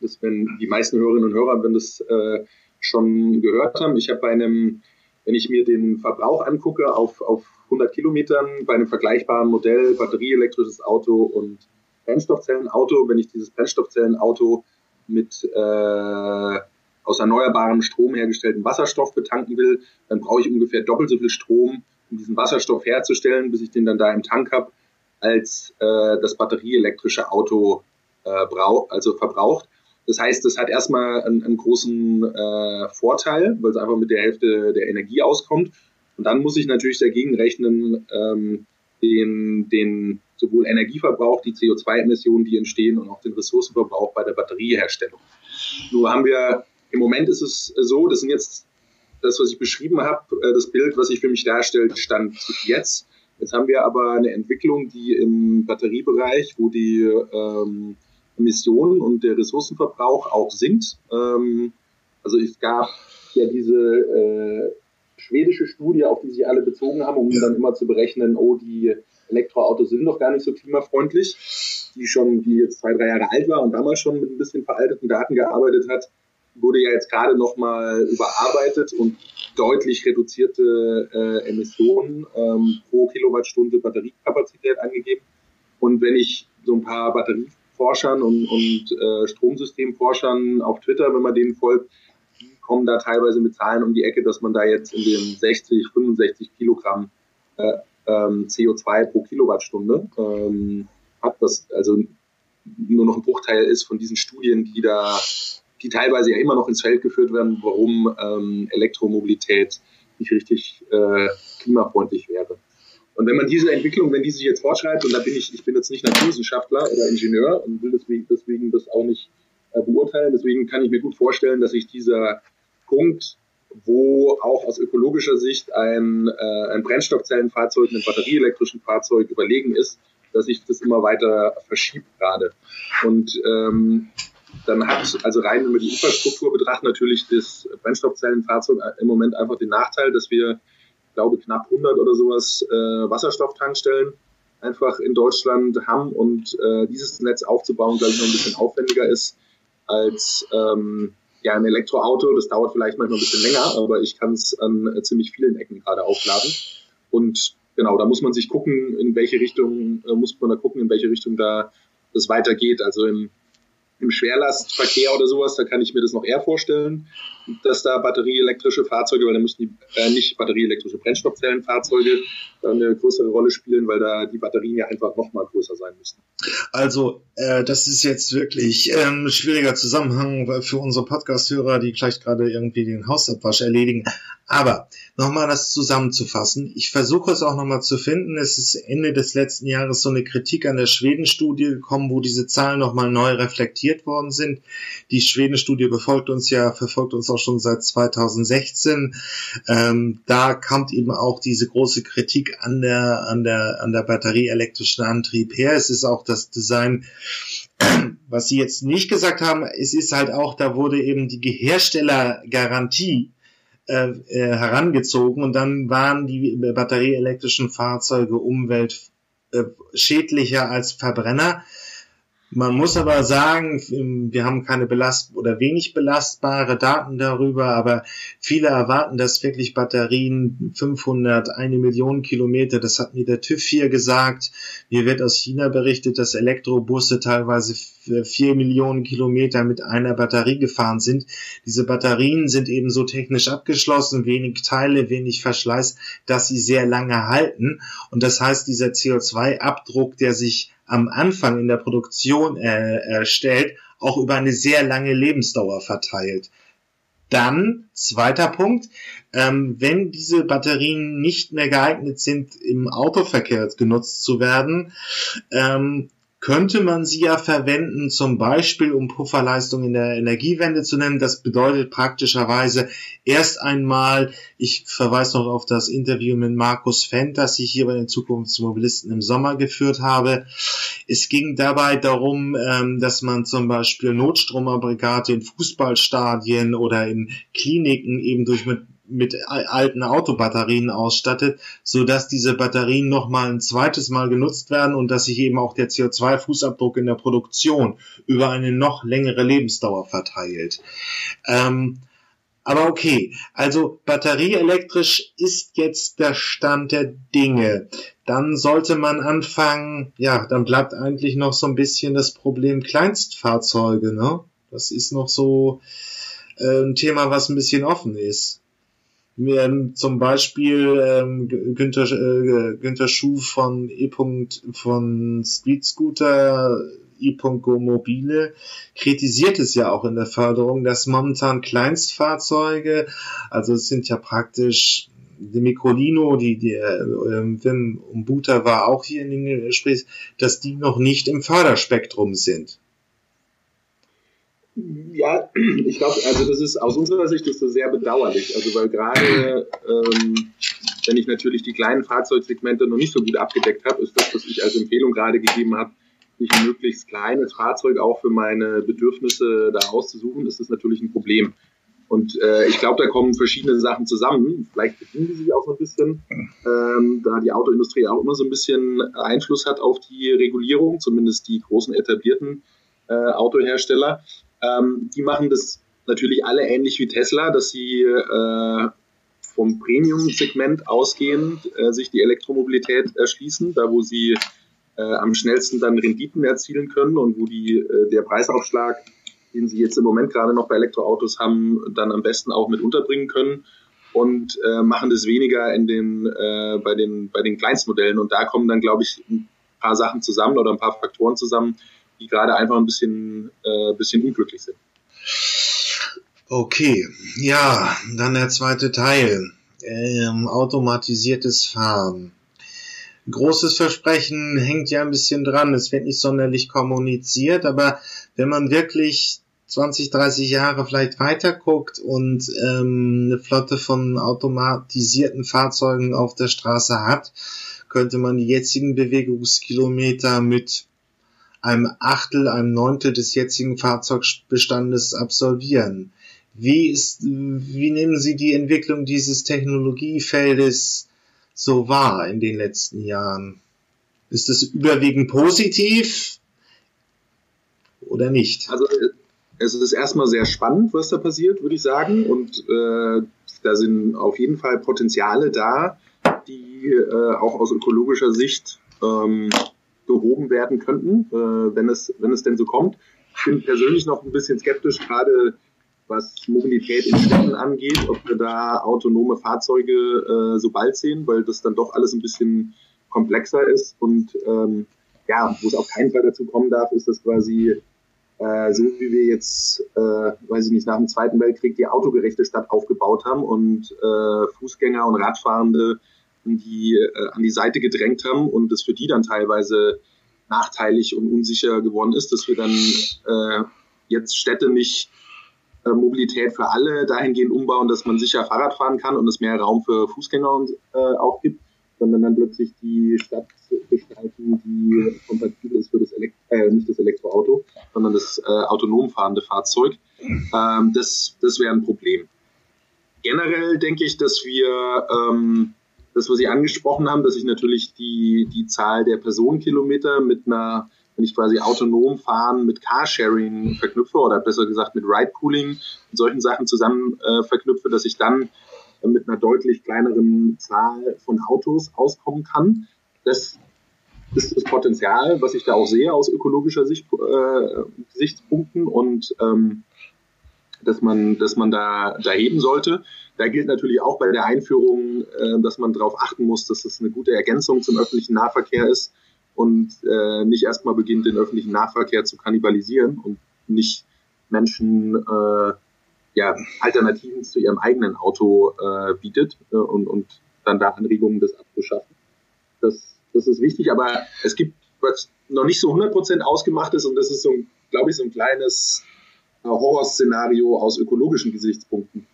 das wenn die meisten Hörerinnen und Hörer, wenn das äh, schon gehört haben, ich habe bei einem, wenn ich mir den Verbrauch angucke auf, auf 100 Kilometern bei einem vergleichbaren Modell, batterieelektrisches Auto und Brennstoffzellenauto, wenn ich dieses Brennstoffzellenauto mit äh, aus erneuerbarem Strom hergestellten Wasserstoff betanken will, dann brauche ich ungefähr doppelt so viel Strom, um diesen Wasserstoff herzustellen, bis ich den dann da im Tank habe, als äh, das batterieelektrische Auto äh, also verbraucht. Das heißt, das hat erstmal einen, einen großen äh, Vorteil, weil es einfach mit der Hälfte der Energie auskommt. Und dann muss ich natürlich dagegen rechnen, ähm, den, den sowohl Energieverbrauch, die CO2-Emissionen, die entstehen und auch den Ressourcenverbrauch bei der Batterieherstellung. Nur haben wir, im Moment ist es so, das sind jetzt das, was ich beschrieben habe, äh, das Bild, was sich für mich darstellt, stand jetzt. Jetzt haben wir aber eine Entwicklung, die im Batteriebereich, wo die ähm, Emissionen und der Ressourcenverbrauch auch sinkt. Ähm, also es gab ja diese äh, schwedische Studie, auf die sich alle bezogen haben, um dann immer zu berechnen, oh, die Elektroautos sind doch gar nicht so klimafreundlich, die schon, die jetzt zwei, drei Jahre alt war und damals schon mit ein bisschen veralteten Daten gearbeitet hat, wurde ja jetzt gerade nochmal überarbeitet und deutlich reduzierte äh, Emissionen ähm, pro Kilowattstunde Batteriekapazität angegeben. Und wenn ich so ein paar Batterieforschern und, und äh, Stromsystemforschern auf Twitter, wenn man denen folgt, die kommen da teilweise mit Zahlen um die Ecke, dass man da jetzt in dem 60, 65 Kilogramm äh, ähm, CO2 pro Kilowattstunde ähm, hat, was also nur noch ein Bruchteil ist von diesen Studien, die da die teilweise ja immer noch ins Feld geführt werden, warum ähm, Elektromobilität nicht richtig äh, klimafreundlich wäre. Und wenn man diese Entwicklung, wenn die sich jetzt fortschreibt, und da bin ich, ich bin jetzt nicht Naturwissenschaftler oder Ingenieur und will deswegen, deswegen das auch nicht äh, beurteilen, deswegen kann ich mir gut vorstellen, dass sich dieser Punkt, wo auch aus ökologischer Sicht ein, äh, ein Brennstoffzellenfahrzeug einem batterieelektrischen Fahrzeug überlegen ist, dass sich das immer weiter verschiebt gerade. Und ähm, dann hat also rein, wir die Infrastruktur betrachten, natürlich das Brennstoffzellenfahrzeug im Moment einfach den Nachteil, dass wir, glaube knapp 100 oder sowas äh, Wasserstofftankstellen einfach in Deutschland haben und äh, dieses Netz aufzubauen, glaube ich, noch ein bisschen aufwendiger ist als ähm, ja, ein Elektroauto. Das dauert vielleicht manchmal ein bisschen länger, aber ich kann es an äh, ziemlich vielen Ecken gerade aufladen. Und genau, da muss man sich gucken, in welche Richtung, äh, muss man da gucken, in welche Richtung da das weitergeht. Also im im Schwerlastverkehr oder sowas, da kann ich mir das noch eher vorstellen, dass da batterieelektrische Fahrzeuge, weil da müssen die äh, nicht batterieelektrische Brennstoffzellenfahrzeuge da eine größere Rolle spielen, weil da die Batterien ja einfach noch mal größer sein müssen. Also äh, das ist jetzt wirklich ähm, ein schwieriger Zusammenhang für unsere Podcast-Hörer, die vielleicht gerade irgendwie den Hausabwasch erledigen. Aber nochmal das zusammenzufassen. Ich versuche es auch nochmal zu finden. Es ist Ende des letzten Jahres so eine Kritik an der Schweden-Studie gekommen, wo diese Zahlen nochmal neu reflektiert worden sind. Die Schweden-Studie befolgt uns ja, verfolgt uns auch schon seit 2016. Ähm, da kommt eben auch diese große Kritik an der, an der, an der batterieelektrischen Antrieb her. Es ist auch das Design was Sie jetzt nicht gesagt haben, es ist halt auch, da wurde eben die Herstellergarantie äh, äh, herangezogen und dann waren die batterieelektrischen Fahrzeuge umweltschädlicher als Verbrenner. Man muss aber sagen, wir haben keine belast oder wenig belastbare Daten darüber, aber viele erwarten, dass wirklich Batterien 500, eine Million Kilometer, das hat mir der TÜV hier gesagt. Mir wird aus China berichtet, dass Elektrobusse teilweise vier Millionen Kilometer mit einer Batterie gefahren sind. Diese Batterien sind eben so technisch abgeschlossen, wenig Teile, wenig Verschleiß, dass sie sehr lange halten. Und das heißt, dieser CO2-Abdruck, der sich am Anfang in der Produktion äh, erstellt, auch über eine sehr lange Lebensdauer verteilt. Dann, zweiter Punkt, ähm, wenn diese Batterien nicht mehr geeignet sind, im Autoverkehr genutzt zu werden, ähm, könnte man sie ja verwenden, zum Beispiel um Pufferleistung in der Energiewende zu nennen. Das bedeutet praktischerweise erst einmal, ich verweise noch auf das Interview mit Markus Fendt, das ich hier bei den Zukunftsmobilisten im Sommer geführt habe. Es ging dabei darum, ähm, dass man zum Beispiel Notstromaggregate in Fußballstadien oder in Kliniken eben durch mit mit alten Autobatterien ausstattet, so dass diese Batterien noch mal ein zweites Mal genutzt werden und dass sich eben auch der CO2-Fußabdruck in der Produktion über eine noch längere Lebensdauer verteilt. Ähm, aber okay, also batterieelektrisch ist jetzt der Stand der Dinge. Dann sollte man anfangen, ja, dann bleibt eigentlich noch so ein bisschen das Problem Kleinstfahrzeuge, ne? Das ist noch so äh, ein Thema, was ein bisschen offen ist ähm, zum Beispiel ähm, Günther, äh, Günther Schuh von E. von Street Scooter e.go Mobile kritisiert es ja auch in der Förderung, dass momentan Kleinstfahrzeuge, also es sind ja praktisch die Microlino, die, die äh, Wim Umbuta war auch hier in den Gesprächen, dass die noch nicht im Förderspektrum sind. Ja, ich glaube, also das ist aus unserer Sicht ist das sehr bedauerlich. Also weil gerade ähm, wenn ich natürlich die kleinen Fahrzeugsegmente noch nicht so gut abgedeckt habe, ist das, was ich als Empfehlung gerade gegeben habe, sich ein möglichst kleines Fahrzeug auch für meine Bedürfnisse da auszusuchen, ist das natürlich ein Problem. Und äh, ich glaube, da kommen verschiedene Sachen zusammen. Vielleicht bedienen die sich auch so ein bisschen, ähm, da die Autoindustrie auch immer so ein bisschen Einfluss hat auf die Regulierung, zumindest die großen etablierten äh, Autohersteller. Ähm, die machen das natürlich alle ähnlich wie Tesla, dass sie äh, vom Premium-Segment ausgehend äh, sich die Elektromobilität erschließen, da wo sie äh, am schnellsten dann Renditen erzielen können und wo die, äh, der Preisaufschlag, den sie jetzt im Moment gerade noch bei Elektroautos haben, dann am besten auch mit unterbringen können und äh, machen das weniger in den, äh, bei, den, bei den Kleinstmodellen. Und da kommen dann, glaube ich, ein paar Sachen zusammen oder ein paar Faktoren zusammen, die gerade einfach ein bisschen, äh, bisschen unglücklich sind. Okay, ja, dann der zweite Teil. Ähm, automatisiertes Fahren. Großes Versprechen hängt ja ein bisschen dran. Es wird nicht sonderlich kommuniziert, aber wenn man wirklich 20, 30 Jahre vielleicht weiter guckt und ähm, eine Flotte von automatisierten Fahrzeugen auf der Straße hat, könnte man die jetzigen Bewegungskilometer mit einem Achtel, einem Neuntel des jetzigen Fahrzeugbestandes absolvieren. Wie ist, wie nehmen Sie die Entwicklung dieses Technologiefeldes so wahr in den letzten Jahren? Ist es überwiegend positiv oder nicht? Also es ist erstmal sehr spannend, was da passiert, würde ich sagen. Und äh, da sind auf jeden Fall Potenziale da, die äh, auch aus ökologischer Sicht ähm, behoben werden könnten, äh, wenn, es, wenn es denn so kommt. Ich bin persönlich noch ein bisschen skeptisch, gerade was Mobilität in Städten angeht, ob wir da autonome Fahrzeuge äh, so bald sehen, weil das dann doch alles ein bisschen komplexer ist und ähm, ja, wo es auf keinen Fall dazu kommen darf, ist, dass quasi äh, so wie wir jetzt, äh, weiß ich nicht, nach dem Zweiten Weltkrieg die autogerechte Stadt aufgebaut haben und äh, Fußgänger und Radfahrende die, äh, an die Seite gedrängt haben und es für die dann teilweise nachteilig und unsicher geworden ist, dass wir dann äh, jetzt Städte nicht äh, Mobilität für alle dahingehend umbauen, dass man sicher Fahrrad fahren kann und es mehr Raum für Fußgänger und, äh, auch gibt, sondern dann plötzlich die Stadt gestalten, die kompatibel ist für das Elekt äh, nicht das Elektroauto, sondern das äh, autonom fahrende Fahrzeug. Ähm, das das wäre ein Problem. Generell denke ich, dass wir ähm, das, was Sie angesprochen haben, dass ich natürlich die, die Zahl der Personenkilometer mit einer wenn ich quasi autonom fahren mit Carsharing verknüpfe oder besser gesagt mit Ride-Pooling und solchen Sachen zusammen äh, verknüpfe, dass ich dann äh, mit einer deutlich kleineren Zahl von Autos auskommen kann. Das ist das Potenzial, was ich da auch sehe aus ökologischer Sicht, äh, Gesichtspunkten und ähm, dass man, dass man da, da heben sollte. Da gilt natürlich auch bei der Einführung, äh, dass man darauf achten muss, dass das eine gute Ergänzung zum öffentlichen Nahverkehr ist und äh, nicht erstmal beginnt, den öffentlichen Nahverkehr zu kannibalisieren und nicht Menschen äh, ja, Alternativen zu ihrem eigenen Auto äh, bietet äh, und, und dann da Anregungen, das abzuschaffen. Das, das ist wichtig, aber es gibt was noch nicht so 100% ausgemacht ist und das ist so, glaube ich, so ein kleines Horrorszenario aus ökologischen Gesichtspunkten.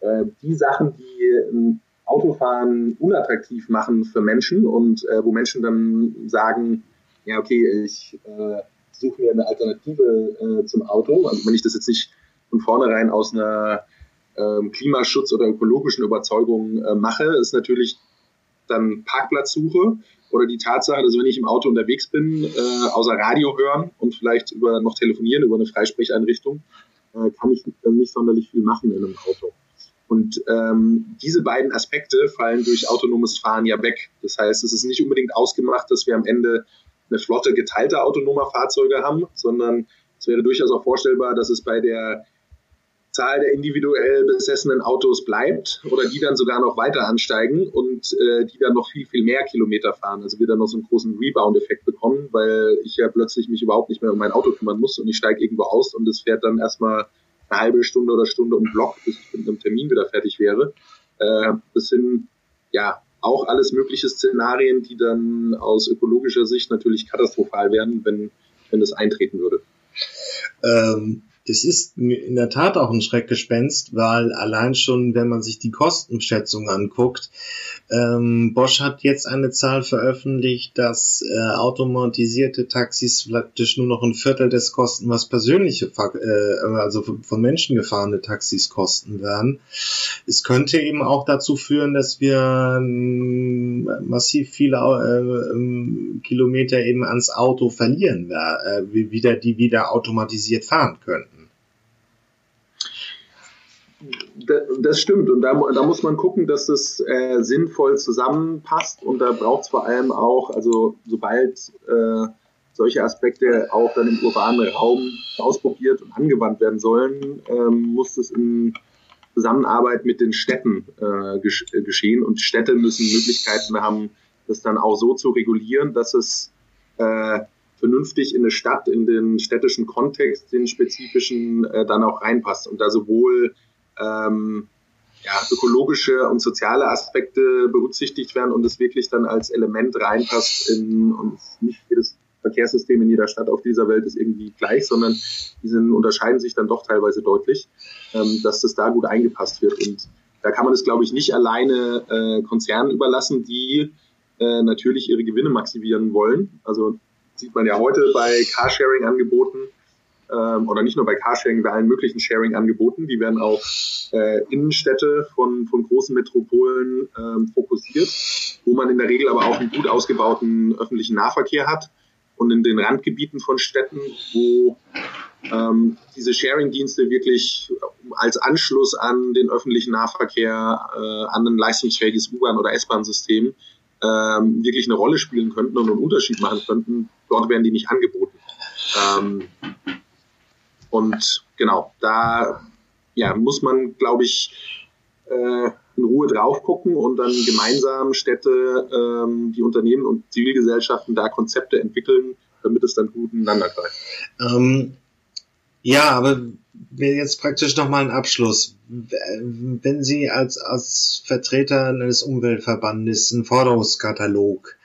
Äh, die Sachen, die Autofahren unattraktiv machen für Menschen und äh, wo Menschen dann sagen, ja, okay, ich äh, suche mir eine Alternative äh, zum Auto. Also wenn ich das jetzt nicht von vornherein aus einer ähm, Klimaschutz- oder ökologischen Überzeugung äh, mache, ist natürlich dann Parkplatzsuche oder die Tatsache, dass wenn ich im Auto unterwegs bin, äh, außer Radio hören und vielleicht über noch telefonieren über eine Freisprecheinrichtung, äh, kann ich äh, nicht sonderlich viel machen in einem Auto. Und ähm, diese beiden Aspekte fallen durch autonomes Fahren ja weg. Das heißt, es ist nicht unbedingt ausgemacht, dass wir am Ende eine Flotte geteilter autonomer Fahrzeuge haben, sondern es wäre durchaus auch vorstellbar, dass es bei der Zahl der individuell besessenen Autos bleibt oder die dann sogar noch weiter ansteigen und äh, die dann noch viel, viel mehr Kilometer fahren. Also wir dann noch so einen großen Rebound-Effekt bekommen, weil ich ja plötzlich mich überhaupt nicht mehr um mein Auto kümmern muss und ich steige irgendwo aus und es fährt dann erstmal eine halbe Stunde oder Stunde um Block, bis ich mit einem Termin wieder fertig wäre. Äh, das sind ja auch alles mögliche Szenarien, die dann aus ökologischer Sicht natürlich katastrophal wären, wenn, wenn das eintreten würde. Ähm, das ist in der Tat auch ein Schreckgespenst, weil allein schon, wenn man sich die Kostenschätzung anguckt, ähm, Bosch hat jetzt eine Zahl veröffentlicht, dass äh, automatisierte Taxis praktisch nur noch ein Viertel des Kosten, was persönliche, äh, also von Menschen gefahrene Taxis kosten werden. Es könnte eben auch dazu führen, dass wir ähm, massiv viele äh, ähm, Kilometer eben ans Auto verlieren, äh, wieder, die wieder automatisiert fahren könnten. Das stimmt. Und da, da muss man gucken, dass das äh, sinnvoll zusammenpasst. Und da braucht es vor allem auch, also sobald äh, solche Aspekte auch dann im urbanen Raum ausprobiert und angewandt werden sollen, ähm, muss es in Zusammenarbeit mit den Städten äh, gesch geschehen. Und Städte müssen Möglichkeiten haben, das dann auch so zu regulieren, dass es äh, vernünftig in eine Stadt, in den städtischen Kontext, den spezifischen äh, dann auch reinpasst. Und da sowohl ähm, ja, ökologische und soziale Aspekte berücksichtigt werden und es wirklich dann als Element reinpasst in und nicht jedes Verkehrssystem in jeder Stadt auf dieser Welt ist irgendwie gleich, sondern die sind, unterscheiden sich dann doch teilweise deutlich, ähm, dass das da gut eingepasst wird. Und da kann man es, glaube ich, nicht alleine äh, Konzernen überlassen, die äh, natürlich ihre Gewinne maximieren wollen. Also sieht man ja heute bei Carsharing-Angeboten ähm, oder nicht nur bei Carsharing, bei allen möglichen Sharing-Angeboten. Die werden auf äh, Innenstädte von, von großen Metropolen ähm, fokussiert, wo man in der Regel aber auch einen gut ausgebauten öffentlichen Nahverkehr hat und in den Randgebieten von Städten, wo ähm, diese Sharing-Dienste wirklich als Anschluss an den öffentlichen Nahverkehr, äh, an ein leistungsfähiges U-Bahn- oder S-Bahn-System ähm, wirklich eine Rolle spielen könnten und einen Unterschied machen könnten. Dort werden die nicht angeboten. Ähm, und genau, da ja, muss man, glaube ich, äh, in Ruhe drauf gucken und dann gemeinsam Städte, ähm, die Unternehmen und Zivilgesellschaften da Konzepte entwickeln, damit es dann gut ineinander greift. Ähm, ja, aber jetzt praktisch nochmal ein Abschluss. Wenn Sie als, als Vertreter eines Umweltverbandes einen Forderungskatalog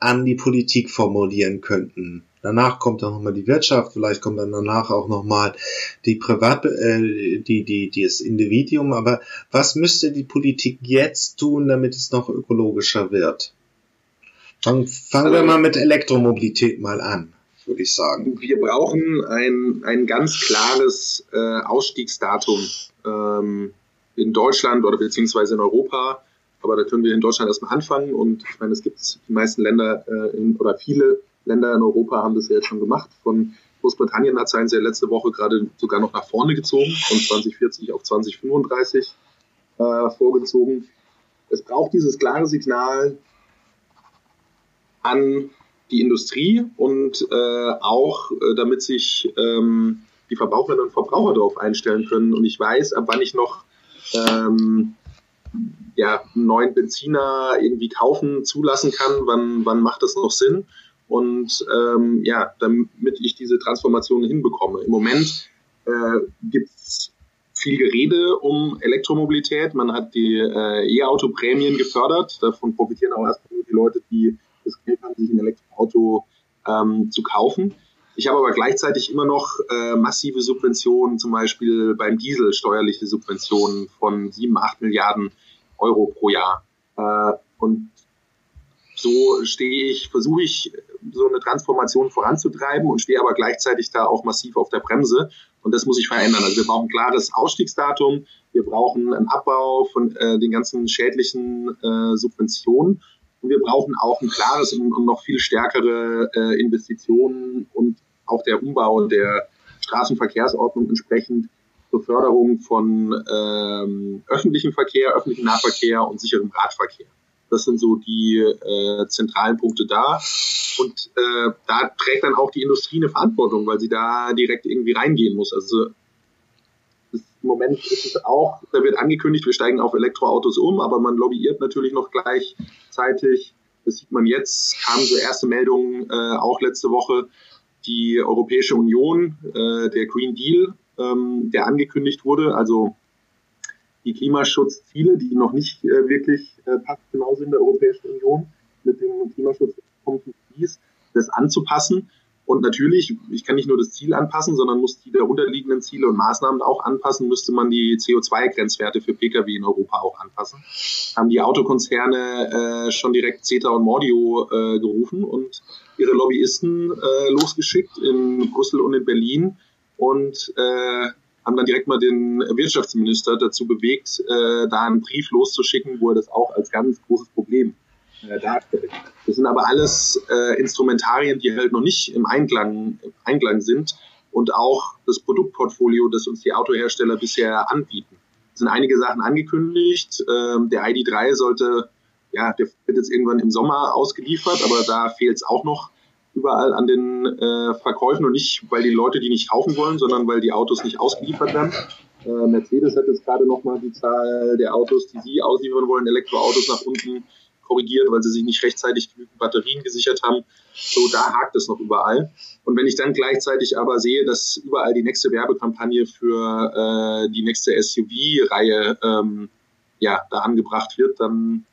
an die Politik formulieren könnten, Danach kommt dann nochmal die Wirtschaft, vielleicht kommt dann danach auch nochmal die Privat, äh, die, die, die, das Individuum. Aber was müsste die Politik jetzt tun, damit es noch ökologischer wird? Fangen, fangen wir mal mit Elektromobilität mal an, würde ich sagen. Wir brauchen ein, ein ganz klares äh, Ausstiegsdatum ähm, in Deutschland oder beziehungsweise in Europa. Aber da können wir in Deutschland erstmal anfangen. Und ich meine, es gibt die meisten Länder äh, in, oder viele Länder in Europa haben das ja jetzt schon gemacht. Von Großbritannien hat es ja letzte Woche gerade sogar noch nach vorne gezogen, von 2040 auf 2035 äh, vorgezogen. Es braucht dieses klare Signal an die Industrie und äh, auch, äh, damit sich ähm, die Verbraucherinnen und Verbraucher darauf einstellen können. Und ich weiß, ab wann ich noch ähm, ja, einen neuen Benziner irgendwie kaufen, zulassen kann, wann, wann macht das noch Sinn und ähm, ja, damit ich diese Transformation hinbekomme. Im Moment äh, gibt es viel Gerede um Elektromobilität. Man hat die äh, E-Auto-Prämien gefördert. Davon profitieren auch erstmal nur die Leute, die das Geld haben, sich ein Elektroauto ähm, zu kaufen. Ich habe aber gleichzeitig immer noch äh, massive Subventionen, zum Beispiel beim Diesel steuerliche Subventionen von 7, 8 Milliarden Euro pro Jahr. Äh, und so stehe ich, versuche ich so eine Transformation voranzutreiben und stehe aber gleichzeitig da auch massiv auf der Bremse. Und das muss ich verändern. Also wir brauchen ein klares Ausstiegsdatum, wir brauchen einen Abbau von äh, den ganzen schädlichen äh, Subventionen und wir brauchen auch ein klares und, und noch viel stärkere äh, Investitionen und auch der Umbau der Straßenverkehrsordnung entsprechend zur Förderung von ähm, öffentlichem Verkehr, öffentlichem Nahverkehr und sicherem Radverkehr. Das sind so die äh, zentralen Punkte da. Und äh, da trägt dann auch die Industrie eine Verantwortung, weil sie da direkt irgendwie reingehen muss. Also im Moment ist es auch, da wird angekündigt, wir steigen auf Elektroautos um, aber man lobbyiert natürlich noch gleichzeitig. Das sieht man jetzt, kamen so erste Meldungen äh, auch letzte Woche. Die Europäische Union, äh, der Green Deal, ähm, der angekündigt wurde, also die Klimaschutzziele, die noch nicht äh, wirklich äh, passgenau sind der Europäischen Union mit dem Klimaschutz das anzupassen. Und natürlich, ich kann nicht nur das Ziel anpassen, sondern muss die darunterliegenden Ziele und Maßnahmen auch anpassen, müsste man die CO2-Grenzwerte für Pkw in Europa auch anpassen. Haben die Autokonzerne äh, schon direkt CETA und Mordio äh, gerufen und ihre Lobbyisten äh, losgeschickt in Brüssel und in Berlin und äh, haben dann direkt mal den Wirtschaftsminister dazu bewegt, äh, da einen Brief loszuschicken, wo er das auch als ganz großes Problem äh, darstellt. Das sind aber alles äh, Instrumentarien, die halt noch nicht im Einklang, im Einklang sind und auch das Produktportfolio, das uns die Autohersteller bisher anbieten. sind einige Sachen angekündigt. Ähm, der ID3 sollte, ja, der wird jetzt irgendwann im Sommer ausgeliefert, aber da fehlt es auch noch überall an den äh, Verkäufen und nicht, weil die Leute die nicht kaufen wollen, sondern weil die Autos nicht ausgeliefert werden. Äh, Mercedes hat jetzt gerade nochmal die Zahl der Autos, die sie ausliefern wollen, Elektroautos nach unten korrigiert, weil sie sich nicht rechtzeitig genügend Batterien gesichert haben. So, da hakt es noch überall. Und wenn ich dann gleichzeitig aber sehe, dass überall die nächste Werbekampagne für äh, die nächste SUV-Reihe ähm, ja, da angebracht wird, dann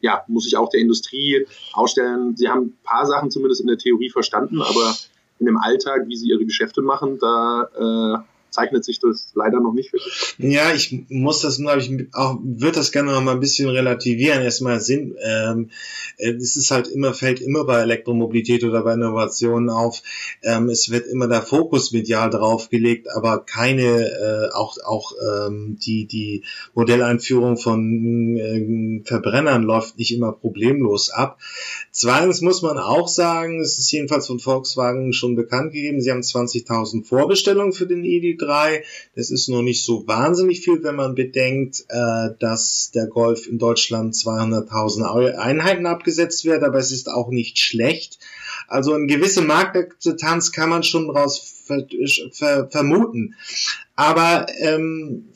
ja, muss ich auch der Industrie ausstellen, sie haben ein paar Sachen zumindest in der Theorie verstanden, aber in dem Alltag, wie sie ihre Geschäfte machen, da äh, zeichnet sich das leider noch nicht wirklich. Ja, ich muss das nur, ich auch, würde das gerne noch mal ein bisschen relativieren. Erstmal Sinn, ähm, äh, es ist halt immer, fällt immer bei Elektromobilität oder bei Innovationen auf, ähm, es wird immer der Fokus medial drauf gelegt, aber keine, äh, auch, auch ähm, die, die Modelleinführung von äh, Verbrennern läuft nicht immer problemlos ab. Zweitens muss man auch sagen, es ist jedenfalls von Volkswagen schon bekannt gegeben, sie haben 20.000 Vorbestellungen für den ID 3. Das ist noch nicht so wahnsinnig viel, wenn man bedenkt, äh, dass der Golf in Deutschland 200.000 Einheiten abgesetzt wird, aber es ist auch nicht schlecht. Also eine gewisse Marktakzeptanz kann man schon daraus ver ver vermuten. Aber ähm,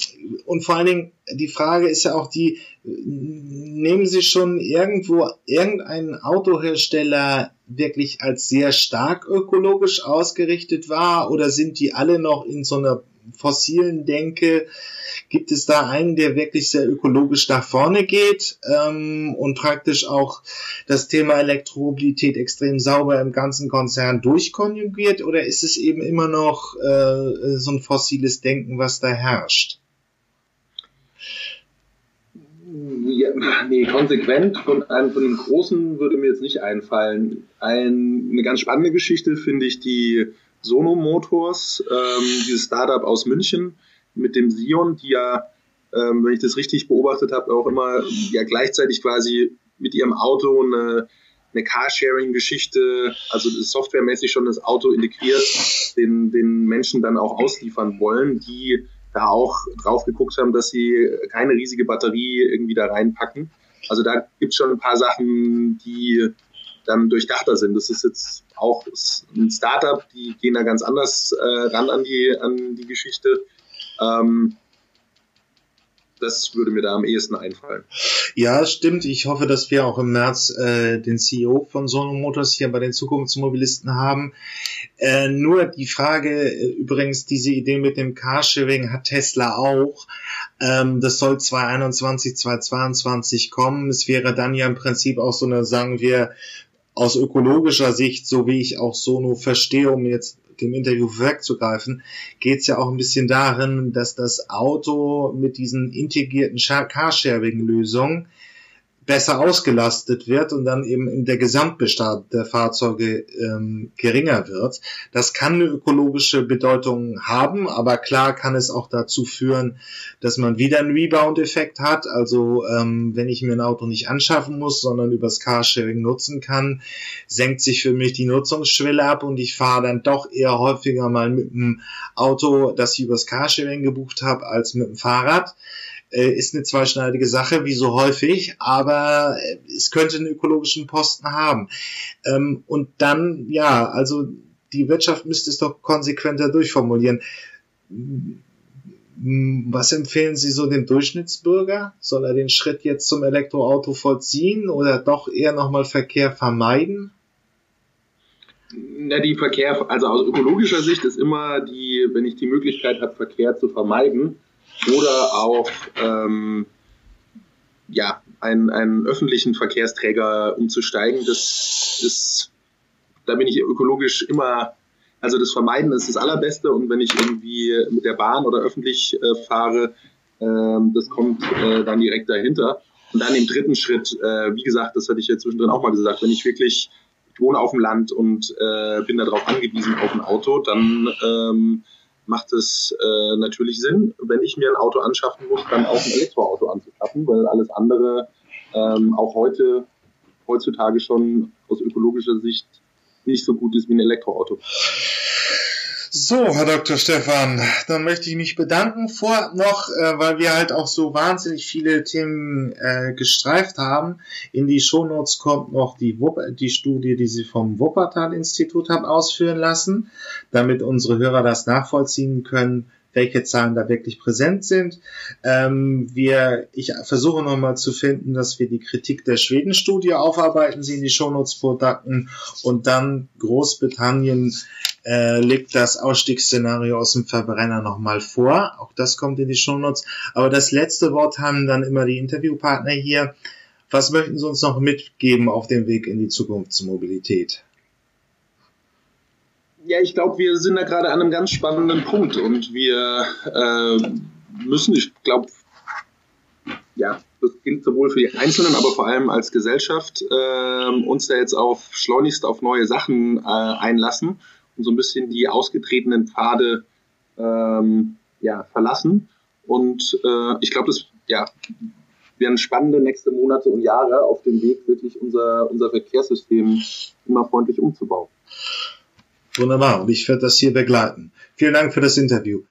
und vor allen Dingen die Frage ist ja auch die, nehmen Sie schon irgendwo irgendeinen Autohersteller wirklich als sehr stark ökologisch ausgerichtet wahr oder sind die alle noch in so einer fossilen Denke? Gibt es da einen, der wirklich sehr ökologisch nach vorne geht ähm, und praktisch auch das Thema Elektromobilität extrem sauber im ganzen Konzern durchkonjugiert oder ist es eben immer noch äh, so ein fossiles Denken, was da herrscht? Ja, nee, konsequent von einem von den Großen würde mir jetzt nicht einfallen. Ein, eine ganz spannende Geschichte finde ich die Sono Motors, ähm, dieses Startup aus München mit dem Sion, die ja, ähm, wenn ich das richtig beobachtet habe, auch immer ja gleichzeitig quasi mit ihrem Auto eine, eine Carsharing-Geschichte, also softwaremäßig schon das Auto integriert, den, den Menschen dann auch ausliefern wollen, die da auch drauf geguckt haben, dass sie keine riesige Batterie irgendwie da reinpacken. Also da gibt es schon ein paar Sachen, die dann durchdachter sind. Das ist jetzt auch ein Startup, die gehen da ganz anders äh, ran an die, an die Geschichte. Ähm, das würde mir da am ehesten einfallen. Ja, stimmt. Ich hoffe, dass wir auch im März äh, den CEO von Sono Motors hier bei den Zukunftsmobilisten haben. Äh, nur die Frage, äh, übrigens, diese Idee mit dem Carsharing hat Tesla auch. Ähm, das soll 2021, 2022 kommen. Es wäre dann ja im Prinzip auch so eine, sagen wir, aus ökologischer Sicht, so wie ich auch Sono verstehe, um jetzt dem Interview wegzugreifen, geht es ja auch ein bisschen darin, dass das Auto mit diesen integrierten Carsharing-Lösungen besser ausgelastet wird und dann eben der Gesamtbestand der Fahrzeuge ähm, geringer wird. Das kann eine ökologische Bedeutung haben, aber klar kann es auch dazu führen, dass man wieder einen Rebound-Effekt hat. Also ähm, wenn ich mir ein Auto nicht anschaffen muss, sondern übers Carsharing nutzen kann, senkt sich für mich die Nutzungsschwelle ab und ich fahre dann doch eher häufiger mal mit dem Auto, das ich übers Carsharing gebucht habe, als mit dem Fahrrad äh, ist eine zweischneidige Sache, wie so häufig, aber äh, es könnte einen ökologischen Posten haben. Ähm, und dann, ja, also die Wirtschaft müsste es doch konsequenter durchformulieren. Was empfehlen Sie so dem Durchschnittsbürger? Soll er den Schritt jetzt zum Elektroauto vollziehen oder doch eher nochmal Verkehr vermeiden? Na, die Verkehr, also aus ökologischer Sicht ist immer die, wenn ich die Möglichkeit habe, Verkehr zu vermeiden, oder auch ähm, ja, einen, einen öffentlichen Verkehrsträger umzusteigen. Das ist, da bin ich ökologisch immer, also das Vermeiden ist das Allerbeste und wenn ich irgendwie mit der Bahn oder öffentlich äh, fahre, äh, das kommt äh, dann direkt dahinter. Und dann im dritten Schritt, äh, wie gesagt, das hatte ich ja zwischendrin auch mal gesagt, wenn ich wirklich, ich wohne auf dem Land und äh, bin darauf angewiesen auf ein Auto, dann ähm, macht es äh, natürlich Sinn, wenn ich mir ein Auto anschaffen muss, dann auch ein Elektroauto anzuschaffen, weil alles andere ähm, auch heute, heutzutage schon aus ökologischer Sicht nicht so gut ist wie ein Elektroauto. So, Herr Dr. Stefan, dann möchte ich mich bedanken. Vor noch, äh, weil wir halt auch so wahnsinnig viele Themen äh, gestreift haben. In die Shownotes kommt noch die, die Studie, die Sie vom Wuppertal-Institut haben ausführen lassen, damit unsere Hörer das nachvollziehen können, welche Zahlen da wirklich präsent sind. Ähm, wir, ich versuche nochmal zu finden, dass wir die Kritik der Schweden-Studie aufarbeiten, sie in die Shownotes vordacken und dann Großbritannien äh, legt das Ausstiegsszenario aus dem Verbrenner nochmal vor. Auch das kommt in die Shownotes. Aber das letzte Wort haben dann immer die Interviewpartner hier. Was möchten Sie uns noch mitgeben auf dem Weg in die Zukunftsmobilität? Ja, ich glaube, wir sind da gerade an einem ganz spannenden Punkt und wir äh, müssen, ich glaube, ja, das gilt sowohl für die Einzelnen, aber vor allem als Gesellschaft, äh, uns da jetzt auf schleunigst auf neue Sachen äh, einlassen so ein bisschen die ausgetretenen Pfade ähm, ja, verlassen. Und äh, ich glaube, das ja, werden spannende nächste Monate und Jahre auf dem Weg, wirklich unser, unser Verkehrssystem immer freundlich umzubauen. Wunderbar. Und ich werde das hier begleiten. Vielen Dank für das Interview.